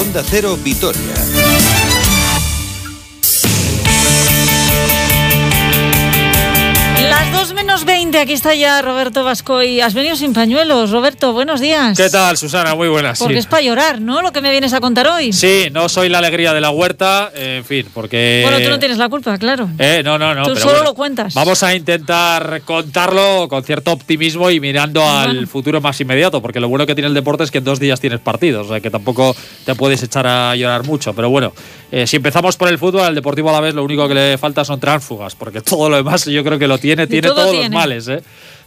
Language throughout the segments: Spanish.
Onda Cero Vitoria. 2 menos 20, aquí está ya Roberto Vasco y has venido sin pañuelos. Roberto, buenos días. ¿Qué tal, Susana? Muy buenas. Porque es para llorar, ¿no? Lo que me vienes a contar hoy. Sí, no soy la alegría de la huerta, en fin, porque... Bueno, tú no tienes la culpa, claro. Eh, no, no, no. Tú pero solo bueno, lo cuentas. Vamos a intentar contarlo con cierto optimismo y mirando al futuro más inmediato, porque lo bueno que tiene el deporte es que en dos días tienes partidos, o sea que tampoco te puedes echar a llorar mucho. Pero bueno, eh, si empezamos por el fútbol, al Deportivo a la vez lo único que le falta son tránsfugas, porque todo lo demás yo creo que lo tiene, tiene todos tiene. los males, ¿eh?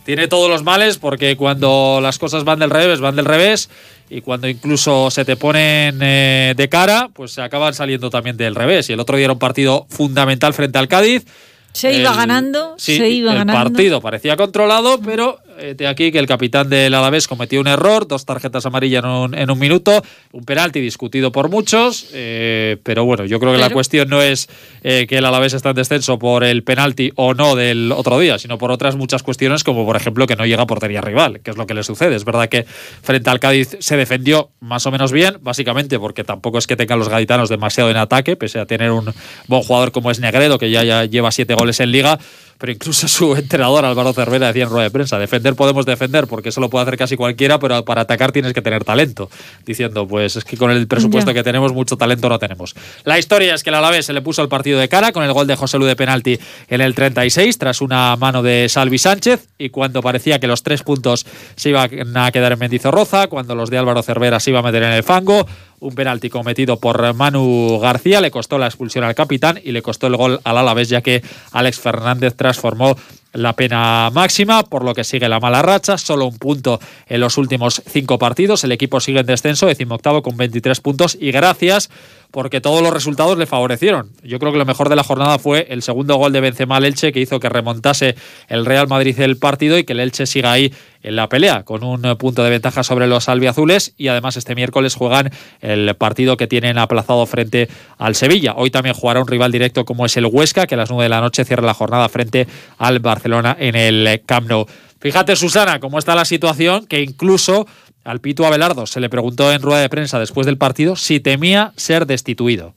Tiene todos los males porque cuando las cosas van del revés, van del revés y cuando incluso se te ponen eh, de cara, pues se acaban saliendo también del revés. Y el otro día era un partido fundamental frente al Cádiz. Se iba ganando, sí, se iba el ganando. partido parecía controlado, pero de aquí que el capitán del Alavés cometió un error, dos tarjetas amarillas en un, en un minuto, un penalti discutido por muchos, eh, pero bueno, yo creo que la cuestión no es eh, que el Alavés está en descenso por el penalti o no del otro día, sino por otras muchas cuestiones, como por ejemplo que no llega a portería rival, que es lo que le sucede. Es verdad que frente al Cádiz se defendió más o menos bien, básicamente porque tampoco es que tengan los gaditanos demasiado en ataque, pese a tener un buen jugador como es Negredo, que ya, ya lleva siete goles en liga, pero incluso su entrenador Álvaro Cervera decía en rueda de prensa, defender podemos defender porque eso lo puede hacer casi cualquiera, pero para atacar tienes que tener talento. Diciendo, pues es que con el presupuesto que tenemos, mucho talento no tenemos. La historia es que el Alavés se le puso el partido de cara con el gol de José Lu de penalti en el 36, tras una mano de Salvi Sánchez, y cuando parecía que los tres puntos se iban a quedar en Mendizorroza, cuando los de Álvaro Cervera se iban a meter en el fango, un penalti cometido por Manu García. Le costó la expulsión al capitán y le costó el gol al Alavés, ya que Alex Fernández transformó la pena máxima, por lo que sigue la mala racha, solo un punto en los últimos cinco partidos, el equipo sigue en descenso, decimoctavo con 23 puntos y gracias porque todos los resultados le favorecieron. Yo creo que lo mejor de la jornada fue el segundo gol de Benzema Elche que hizo que remontase el Real Madrid el partido y que el Elche siga ahí en la pelea con un punto de ventaja sobre los albiazules y además este miércoles juegan el partido que tienen aplazado frente al Sevilla. Hoy también jugará un rival directo como es el Huesca que a las 9 de la noche cierra la jornada frente al Barcelona en el Camp Nou. Fíjate, Susana, cómo está la situación, que incluso al Pito Abelardo se le preguntó en rueda de prensa después del partido si temía ser destituido.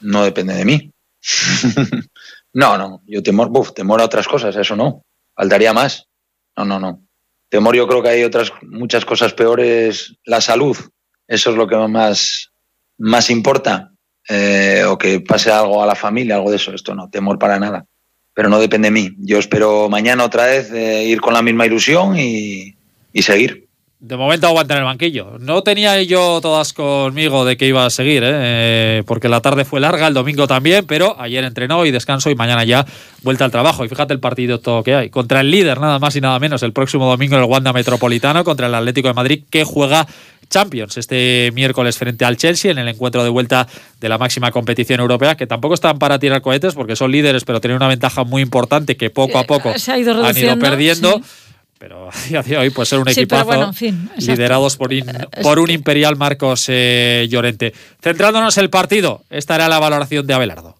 no depende de mí. no, no, yo temor, buf, temor a otras cosas, eso no. Faltaría más. No, no, no. Temor yo creo que hay otras muchas cosas peores. La salud, eso es lo que más, más importa. Eh, o que pase algo a la familia, algo de eso. Esto no, temor para nada. Pero no depende de mí. Yo espero mañana otra vez eh, ir con la misma ilusión y, y seguir. De momento aguanta en el banquillo. No tenía yo todas conmigo de que iba a seguir, ¿eh? Porque la tarde fue larga, el domingo también, pero ayer entrenó y descanso y mañana ya vuelta al trabajo. Y fíjate el partido todo que hay. Contra el líder, nada más y nada menos, el próximo domingo en el Wanda Metropolitano, contra el Atlético de Madrid, que juega Champions este miércoles frente al Chelsea en el encuentro de vuelta de la máxima competición europea, que tampoco están para tirar cohetes porque son líderes, pero tienen una ventaja muy importante que poco a poco Eh, Se ha ido han ido perdiendo. sí. Pero a día de hoy puede ser un Sí, equipazo pero bueno, en fin, exacto. liderados por, in- por es un que- imperial Marcos eh, Llorente. Centrándonos en el partido, esta era la valoración de Abelardo.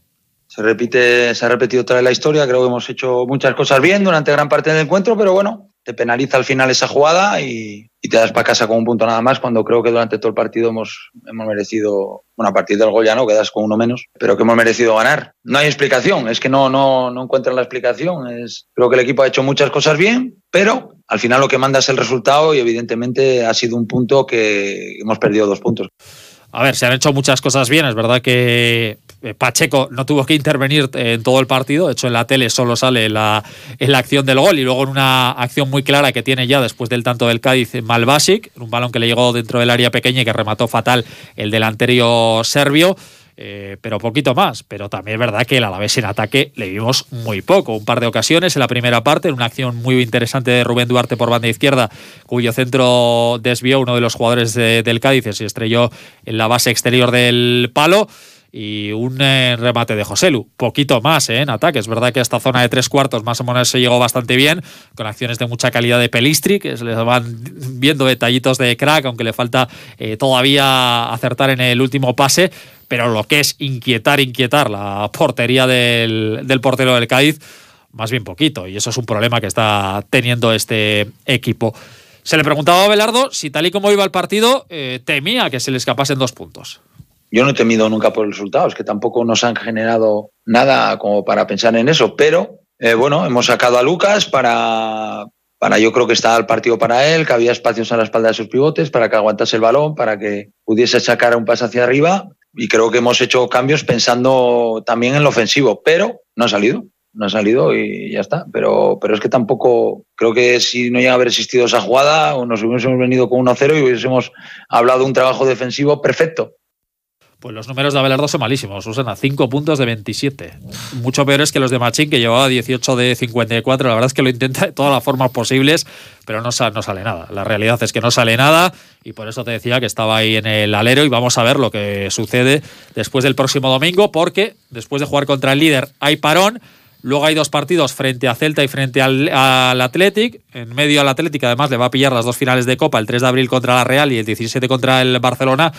Se repite, se ha repetido otra vez la historia. Creo que hemos hecho muchas cosas bien durante gran parte del encuentro, pero bueno, te penaliza al final esa jugada y, te das para casa con un punto nada más. Cuando creo que durante todo el partido hemos, hemos merecido, bueno, a partir del gol ya no, quedas con uno menos, pero que hemos merecido ganar. No hay explicación, es que no, no, no encuentran la explicación. Es, creo que el equipo ha hecho muchas cosas bien, pero al final lo que manda es el resultado y evidentemente ha sido un punto que hemos perdido dos puntos. A ver, se han hecho muchas cosas bien. Es verdad que Pacheco no tuvo que intervenir en todo el partido. De hecho, en la tele solo sale la, en la acción del gol y luego en una acción muy clara que tiene ya después del tanto del Cádiz Malbasic, un balón que le llegó dentro del área pequeña y que remató fatal el delantero serbio. Eh, pero poquito más. Pero también es verdad que el Alavés en ataque le vimos muy poco. Un par de ocasiones en la primera parte, en una acción muy interesante de Rubén Duarte por banda izquierda, cuyo centro desvió uno de los jugadores de- del Cádiz y se estrelló en la base exterior del palo. Y un eh, remate de Joselu, poquito más eh, en ataque. Es verdad que esta zona de tres cuartos más o menos se llegó bastante bien, con acciones de mucha calidad de Pelistri, que se les van viendo detallitos de crack, aunque le falta eh, todavía acertar en el último pase pero lo que es inquietar, inquietar la portería del, del portero del Cádiz, más bien poquito, y eso es un problema que está teniendo este equipo. Se le preguntaba a Belardo si tal y como iba el partido, eh, temía que se le escapasen dos puntos. Yo no he temido nunca por el resultado, es que tampoco nos han generado nada como para pensar en eso, pero eh, bueno, hemos sacado a Lucas para, para yo creo que estaba el partido para él, que había espacios a la espalda de sus pivotes para que aguantase el balón, para que pudiese sacar un paso hacia arriba y creo que hemos hecho cambios pensando también en lo ofensivo, pero no ha salido, no ha salido y ya está. Pero, pero es que tampoco creo que si no llega a haber existido esa jugada o nos hubiésemos venido con 1-0 y hubiésemos hablado de un trabajo defensivo perfecto. Pues los números de Abelardo son malísimos, usan a 5 puntos de 27. Mucho peores que los de Machín, que llevaba 18 de 54. La verdad es que lo intenta de todas las formas posibles, pero no, sale nada. La realidad es que no sale nada y por eso te decía que estaba ahí en el alero y vamos a ver lo que sucede después del próximo domingo, porque después de jugar contra el líder hay parón. Luego hay dos partidos frente a Celta y frente al, al Athletic. En medio al Athletic, además, le va a pillar las dos finales de Copa, el 3 de abril contra la Real y el 17 contra el Barcelona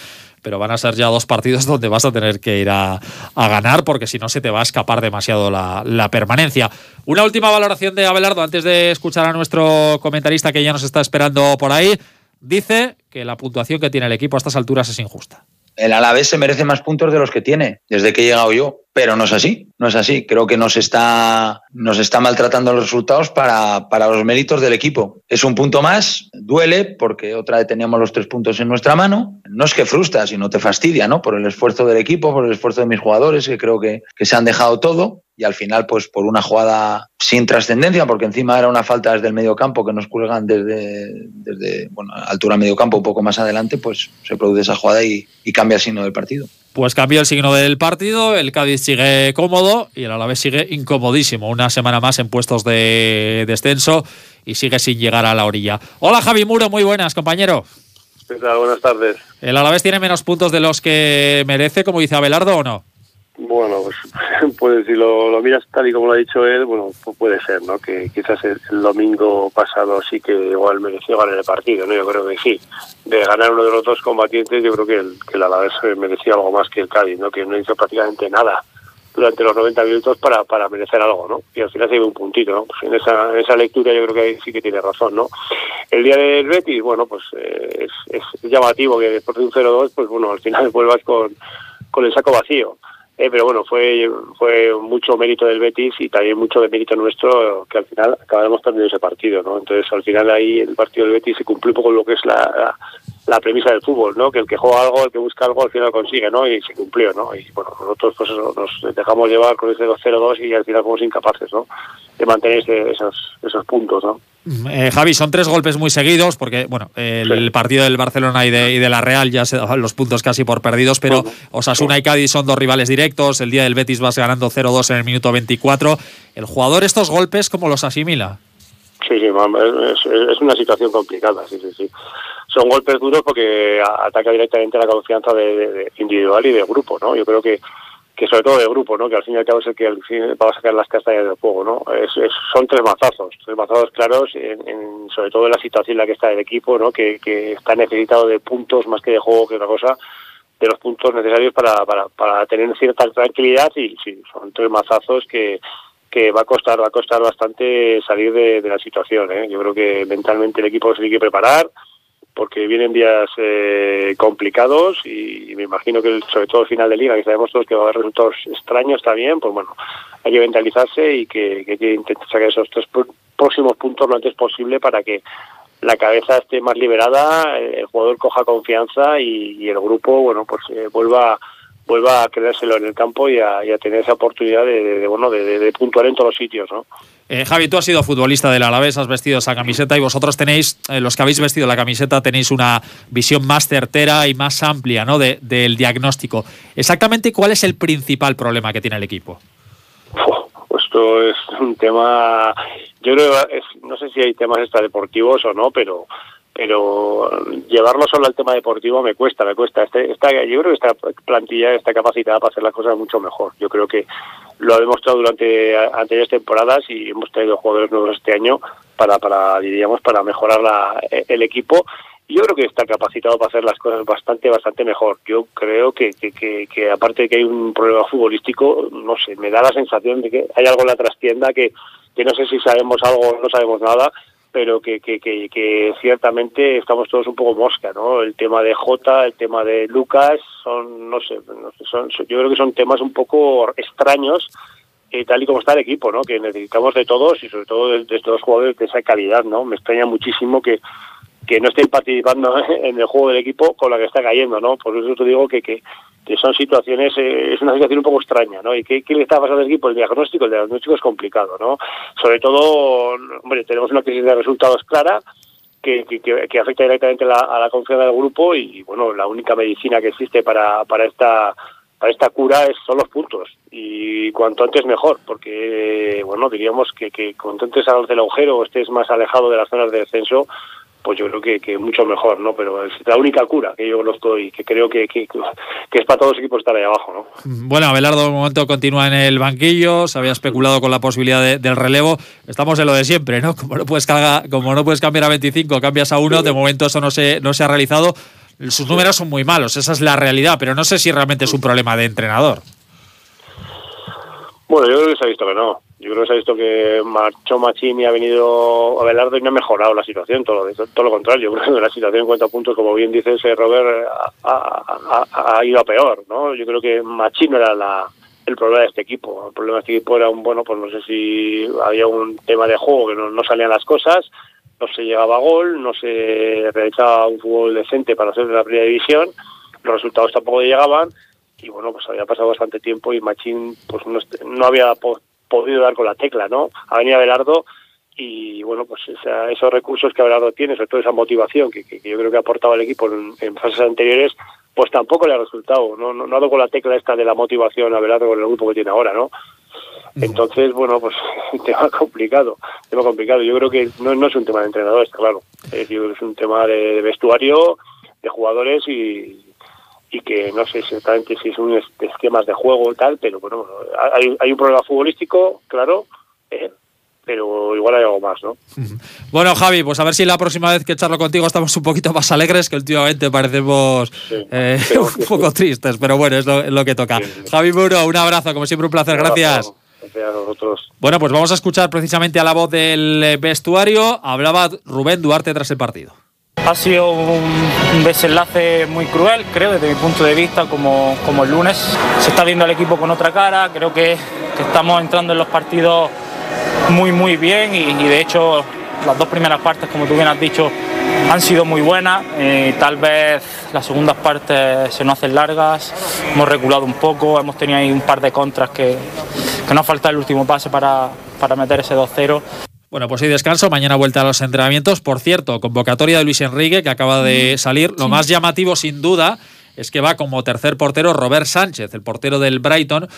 pero van a ser ya dos partidos donde vas a tener que ir a, ganar porque si no se te va a escapar demasiado la, permanencia. Una última valoración de Abelardo antes de escuchar a nuestro comentarista que ya nos está esperando por ahí. Dice que la puntuación que tiene el equipo a estas alturas es injusta el Alavés se merece más puntos de los que tiene desde que he llegado yo, pero no es así, no es así. Creo que nos está, nos está maltratando los resultados para, para los méritos del equipo. Es un punto más, duele porque otra vez teníamos los tres puntos en nuestra mano. No es que frustra, sino te fastidia, ¿no? Por el esfuerzo del equipo, por el esfuerzo de mis jugadores, que creo que, que se han dejado todo y al final, pues por una jugada sin trascendencia, porque encima era una falta desde el medio campo que nos cuelgan desde, desde bueno, altura medio campo, un poco más adelante, pues se produce esa jugada y, cambia el signo del partido. Pues cambió el signo del partido, el Cádiz sigue cómodo y el Alavés sigue incomodísimo. Una semana más en puestos de descenso y sigue sin llegar a la orilla. Hola Javi Muro, muy buenas, compañero. ¿Qué tal? Buenas tardes. ¿El Alavés tiene menos puntos de los que merece, como dice Abelardo, o no? Bueno, pues, pues si lo, miras tal y como lo ha dicho él, bueno, pues puede ser, ¿no? Que quizás el, domingo pasado sí que igual mereció ganar el partido, ¿no? Yo creo que sí. De ganar uno de los dos combatientes, yo creo que el, que el Alavés merecía algo más que el Cádiz, ¿no? Que no hizo prácticamente nada durante los 90 minutos para, para merecer algo, ¿no? Y al final se iba un puntito, ¿no? Pues en esa, en esa lectura yo creo que sí que tiene razón, ¿no? El día del Betis, bueno, pues eh, es, es llamativo que después de un 0-2, pues bueno, al final vuelvas con, con el saco vacío. Eh, pero bueno, fue, fue mucho mérito del Betis y también mucho de mérito nuestro que al final acabamos perdiendo ese partido, ¿no? Entonces al final ahí el partido del Betis se cumplió poco lo que es la, la, premisa del fútbol, ¿no? Que el que juega algo, el que busca algo, al final consigue, ¿no? Y se cumplió, ¿no? Y bueno, nosotros pues nos dejamos llevar con ese 2-0-2 y al final fuimos incapaces, ¿no? De mantener esos, esos puntos, ¿no? Eh, Javi, son tres golpes muy seguidos, porque bueno, el partido del Barcelona y de, y de, la Real ya se los puntos casi por perdidos, pero Osasuna y Cádiz son dos rivales directos. El día del Betis vas ganando 0-2 en el minuto 24. ¿El jugador estos golpes cómo los asimila? Sí, sí, es, una situación complicada, sí, sí, sí. Son golpes duros porque ataca directamente la confianza de, individual y de grupo, ¿no? Yo creo que que sobre todo de grupo, ¿no? que al fin y al cabo es el que va a sacar las castañas del fuego. ¿no? Es, son tres mazazos, tres mazazos claros, en, sobre todo en la situación en la que está el equipo, ¿no? que, que está necesitado de puntos más que de juego que otra cosa, de los puntos necesarios para, para, para tener cierta tranquilidad y sí, son tres mazazos que, que va a costar va a costar bastante salir de, de la situación. ¿eh? Yo creo que mentalmente el equipo se tiene que preparar, porque vienen días eh, complicados y, me imagino que sobre todo el final de liga, que sabemos todos que va a haber resultados extraños también, pues bueno, hay que mentalizarse y que, que que intentar sacar esos tres próximos puntos lo antes posible para que la cabeza esté más liberada, el jugador coja confianza y, el grupo, bueno, pues eh, vuelva vuelva a creérselo en el campo y a, tener esa oportunidad de, bueno de, puntuar en todos los sitios, ¿no? Eh, Javi, tú has sido futbolista del Alavés, has vestido esa camiseta y vosotros tenéis, eh, los que habéis vestido la camiseta, tenéis una visión más certera y más amplia ¿no? del diagnóstico. Exactamente, ¿cuál es el principal problema que tiene el equipo? Pues esto es un tema, yo creo, no sé si hay temas extradeportivos o no, pero pero llevarlo solo al tema deportivo me cuesta, me cuesta. Este, esta, yo creo que esta plantilla está capacitada para hacer las cosas mucho mejor. Yo creo que lo ha demostrado durante anteriores temporadas y hemos traído jugadores nuevos este año para, para diríamos, para mejorar la, el equipo. Yo creo que está capacitado para hacer las cosas bastante, bastante mejor. Yo creo que, que, que, aparte de que hay un problema futbolístico, no sé, me da la sensación de que hay algo en la trastienda que, que no sé si sabemos algo o no sabemos nada, pero que, que, que, ciertamente estamos todos un poco mosca, ¿no? El tema de Jota, el tema de Lucas, son, no sé, no sé son, yo creo que son temas un poco extraños eh, tal y como está el equipo, ¿no? Que necesitamos de todos y sobre todo de, de estos jugadores de esa calidad, ¿no? Me extraña muchísimo que que no estén participando en el juego del equipo con la que está cayendo, ¿no? Por eso te digo que, que, son situaciones, eh, es una situación un poco extraña, ¿no? ¿Y qué, qué le está pasando al equipo? El diagnóstico, el diagnóstico es complicado, ¿no? Sobre todo, hombre, tenemos una crisis de resultados clara, que, que, afecta directamente a la confianza del grupo y bueno la única medicina que existe para, para esta para esta cura es, son los puntos y cuanto antes mejor porque bueno diríamos que, que cuanto antes salgas del agujero o estés más alejado de las zonas de descenso pues yo creo que, que, mucho mejor, ¿no? Pero es la única cura que yo conozco y que creo que, que, es para todos los equipos estar ahí abajo, ¿no? Bueno, Abelardo de momento continúa en el banquillo, se había especulado con la posibilidad del relevo. Estamos en lo de siempre, ¿no? Como no puedes, como no puedes cambiar a 25, cambias a uno, de momento eso no se, no se ha realizado. Sus números son muy malos, esa es la realidad, pero no sé si realmente es un problema de entrenador. Bueno, yo creo que se ha visto que no. Yo creo que se ha visto que marchó Machín y ha venido Abelardo y no ha mejorado la situación, todo, todo lo contrario. Yo creo que la situación en cuanto a puntos, como bien dice ese Robert, ha, ido a peor. ¿no? Yo creo que Machín no era la, el problema de este equipo. El problema de este equipo era un, bueno, pues no sé si había un tema de juego que no, no salían las cosas, no se llegaba a gol, no se realizaba un fútbol decente para hacer de la primera división, los resultados tampoco llegaban y bueno, pues había pasado bastante tiempo y Machín pues no, había podido dar con la tecla, ¿no? Ha venido Abelardo y bueno, pues esos recursos que Abelardo tiene, sobre todo esa motivación que, yo creo que ha aportado al equipo en, fases anteriores, pues tampoco le ha resultado, ¿no? No, ha dado con la tecla esta de la motivación a Abelardo con el grupo que tiene ahora, ¿no? Entonces, bueno, pues un tema complicado, tema complicado. Yo creo que no, no es un tema de entrenador, está claro. Es, es un tema de vestuario, de jugadores y, y que no sé exactamente si es un esquemas de juego o tal, pero bueno, hay, hay un problema futbolístico, claro, eh, pero igual hay algo más, ¿no? Bueno, Javi, pues a ver si la próxima vez que charlo contigo estamos un poquito más alegres, que últimamente parecemos eh, un poco tristes, pero bueno, es lo, que toca. Javi Muro, un abrazo, como siempre un placer, gracias. Gracias a nosotros. Bueno, pues vamos a escuchar precisamente a la voz del vestuario. Hablaba Rubén Duarte tras el partido. Ha sido un, desenlace muy cruel, creo, desde mi punto de vista, como, como el lunes. Se está viendo al equipo con otra cara, creo que, estamos entrando en los partidos muy, muy bien y, de hecho las dos primeras partes, como tú bien has dicho, han sido muy buenas. Eh, tal vez las segundas partes se nos hacen largas, hemos reculado un poco, hemos tenido ahí un par de contras que, que nos falta el último pase para, para meter ese 2-0. Bueno, pues hoy descanso, mañana vuelta a los entrenamientos. Por cierto, convocatoria de Luis Enrique que acaba de salir. Lo más llamativo, sin duda, es que va como tercer portero Robert Sánchez, el portero del Brighton,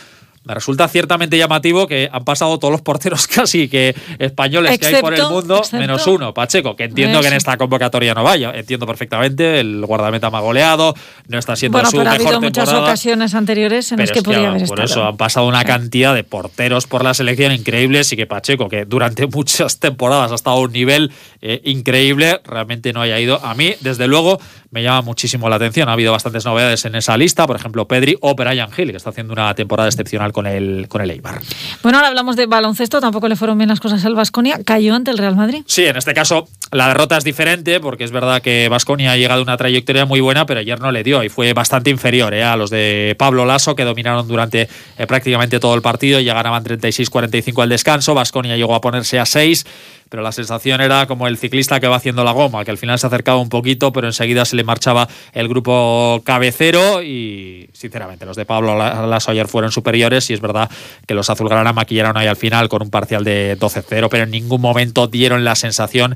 me resulta ciertamente llamativo que han pasado todos los porteros casi que españoles que hay por el mundo, menos uno, Pacheco, que entiendo que en esta convocatoria no vaya. Entiendo perfectamente, el guardameta más goleado, no está siendo bueno, su pero ha habido muchas ocasiones anteriores en las que, podría haber Por eso han pasado una cantidad de porteros por la selección increíbles y que Pacheco, que durante muchas temporadas ha estado a un nivel eh, increíble, realmente no haya ido. A mí, desde luego, me llama muchísimo la atención. Ha habido bastantes novedades en esa lista, por ejemplo, Pedri o Brian Hill, que está haciendo una temporada excepcional con el, con el Eibar. Bueno, ahora hablamos de baloncesto, tampoco le fueron bien las cosas al Vasconia. ¿Cayó ante el Real Madrid? Sí, en este caso la derrota es diferente, porque es verdad que Vasconia ha llegado a una trayectoria muy buena, pero ayer no le dio y fue bastante inferior eh, a los de Pablo Lasso, que dominaron durante eh, prácticamente todo el partido ya ganaban 36-45 al descanso. Vasconia llegó a ponerse a 6 pero la sensación era como el ciclista que va haciendo la goma, que al final se acercaba un poquito, pero enseguida se le marchaba el grupo cabecero y sinceramente los de Pablo Lasso ayer fueron superiores y es verdad que los azulgrana maquillaron ahí al final con un parcial de 12-0, pero en ningún momento dieron la sensación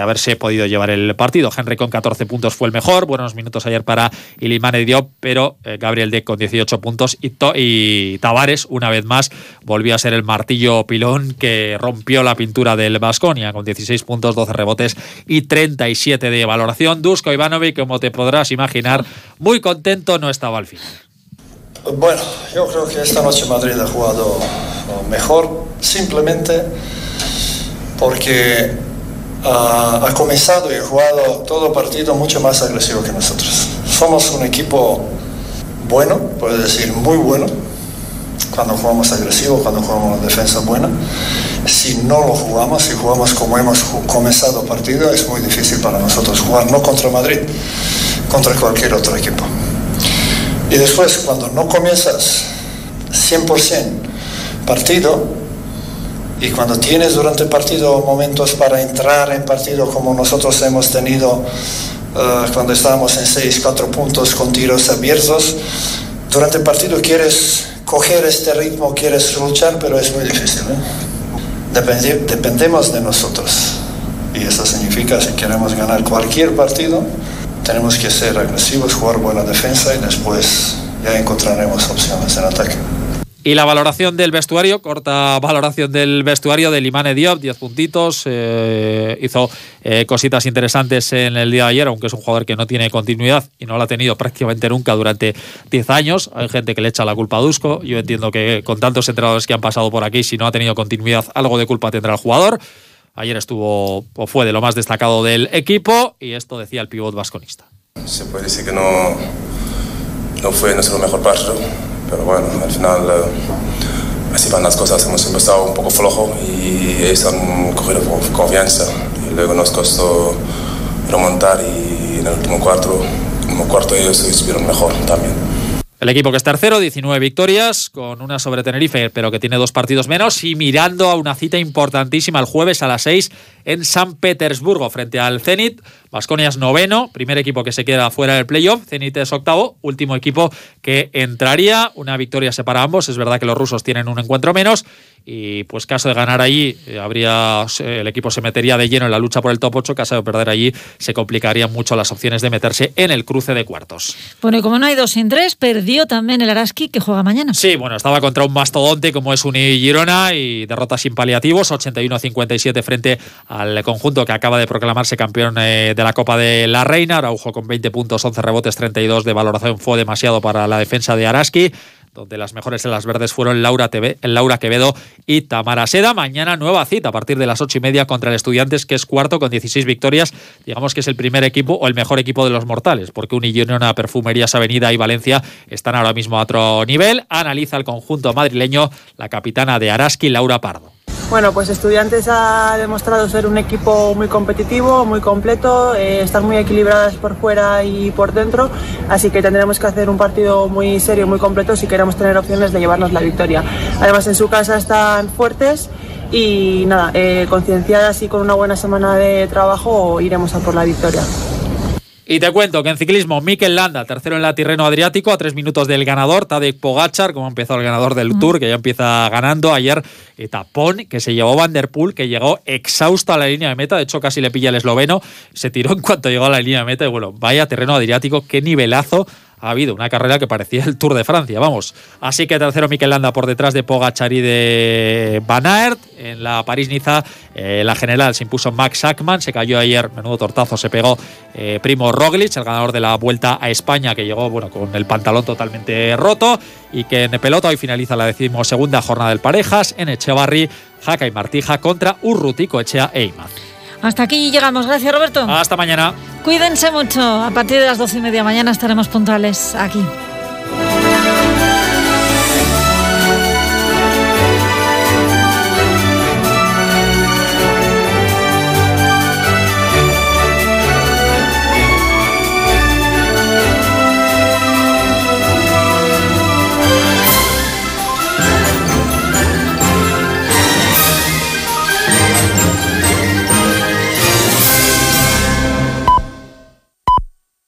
haberse podido llevar el partido. Henry con 14 puntos fue el mejor, buenos minutos ayer para Ilimane Diop, pero eh, Gabriel Deck con 18 puntos y, y Tavares una vez más volvió a ser el martillo pilón que rompió la pintura de el Basconia con 16 puntos, 12 rebotes y 37 de valoración. Dusko Ivanovic, como te podrás imaginar, muy contento no estaba al final. Bueno, yo creo que esta noche Madrid ha jugado mejor, simplemente porque ha comenzado y jugado todo partido mucho más agresivo que nosotros. Somos un equipo bueno, puedo decir muy bueno, cuando jugamos agresivo, cuando jugamos defensa buena Si no lo jugamos, si jugamos como hemos comenzado partido, es muy difícil para nosotros jugar, no contra Madrid, contra cualquier otro equipo. Y después, cuando no comienzas 100% partido, y cuando tienes durante el partido momentos para entrar en partido como nosotros hemos tenido uh, cuando estábamos en 6, 4 puntos con tiros abiertos, durante el partido quieres coger este ritmo, quieres luchar, pero es muy difícil. ¿eh? dependemos de nosotros. Y eso significa, si queremos ganar cualquier partido, tenemos que ser agresivos, jugar buena defensa y después ya encontraremos opciones en ataque. Y la valoración del vestuario, corta valoración del vestuario de Limane Diop, 10 puntitos, eh, hizo eh, cositas interesantes en el día de ayer, aunque es un jugador que no tiene continuidad y no la ha tenido prácticamente nunca durante 10 años. Hay gente que le echa la culpa a Dusko, yo entiendo que con tantos entrenadores que han pasado por aquí, si no ha tenido continuidad, algo de culpa tendrá el jugador. Ayer estuvo o fue de lo más destacado del equipo y esto decía el pivot vasconista. Se puede decir que no, no fue nuestro mejor partido pero bueno, al final eh, así van las cosas. Hemos empezado un poco flojo y ellos han cogido confianza y luego nos costó remontar y en el último cuarto, el último cuarto ellos estuvieron mejor también. El equipo que es tercero, 19 victorias, con una sobre Tenerife, pero que tiene dos partidos menos, y mirando a una cita importantísima el jueves a las 6 en San Petersburgo, frente al Zenit. Vasconia es noveno, primer equipo que se queda fuera del playoff, Zenit es octavo, último equipo que entraría. Una victoria separa a ambos, es verdad que los rusos tienen un encuentro menos, y pues caso de ganar allí, eh, habría el equipo se metería de lleno en la lucha por el top 8, caso de perder allí, se complicarían mucho las opciones de meterse en el cruce de cuartos. Bueno, y como no hay dos sin tres, perdió también el Araski que juega mañana. Sí, bueno, estaba contra un mastodonte como es Uni Girona y derrota sin paliativos, 81-57 frente al conjunto que acaba de proclamarse campeón eh, de la Copa de la Reina. Araujo con 20 puntos, 11 rebotes, 32 de valoración fue demasiado para la defensa de Araski donde las mejores en las verdes fueron Laura, TV, Laura Quevedo y Tamara Seda. Mañana nueva cita a partir de las ocho y media contra el Estudiantes, que es cuarto con 16 victorias. Digamos que es el primer equipo o el mejor equipo de los mortales, porque Unillona, Perfumerías Avenida y Valencia están ahora mismo a otro nivel. Analiza el conjunto madrileño la capitana de Araski, Laura Pardo. Bueno, pues Estudiantes ha demostrado ser un equipo muy competitivo, muy completo, eh, están muy equilibradas por fuera y por dentro, así que tendremos que hacer un partido muy serio, muy completo si queremos tener opciones de llevarnos la victoria. Además en su casa están fuertes y nada, eh, concienciadas y con una buena semana de trabajo iremos a por la victoria. Y te cuento que en ciclismo, Mikel Landa, tercero en la Tirreno Adriático, a tres minutos del ganador, Tadej Pogachar, como empezó el ganador del Tour, que ya empieza ganando. Ayer, etapón que se llevó Van Der Poel, que llegó exhausto a la línea de meta, de hecho casi le pilla el esloveno, se tiró en cuanto llegó a la línea de meta y bueno, vaya terreno Adriático, qué nivelazo ha habido una carrera que parecía el Tour de Francia, vamos. Así que tercero Mikel Landa por detrás de Pogachar y de Van Aert. En la París-Niza, eh, la general se impuso Max Sackman, se cayó ayer, menudo tortazo, se pegó eh, Primo Roglic, el ganador de la Vuelta a España, que llegó bueno, con el pantalón totalmente roto y que en pelota hoy finaliza la decimosegunda jornada del parejas en Echevarri, Jaca y Martija contra Urrutico, Echea e Imaz. Hasta aquí llegamos. Gracias, Roberto. Hasta mañana. Cuídense mucho. A partir de las doce y media mañana estaremos puntuales aquí.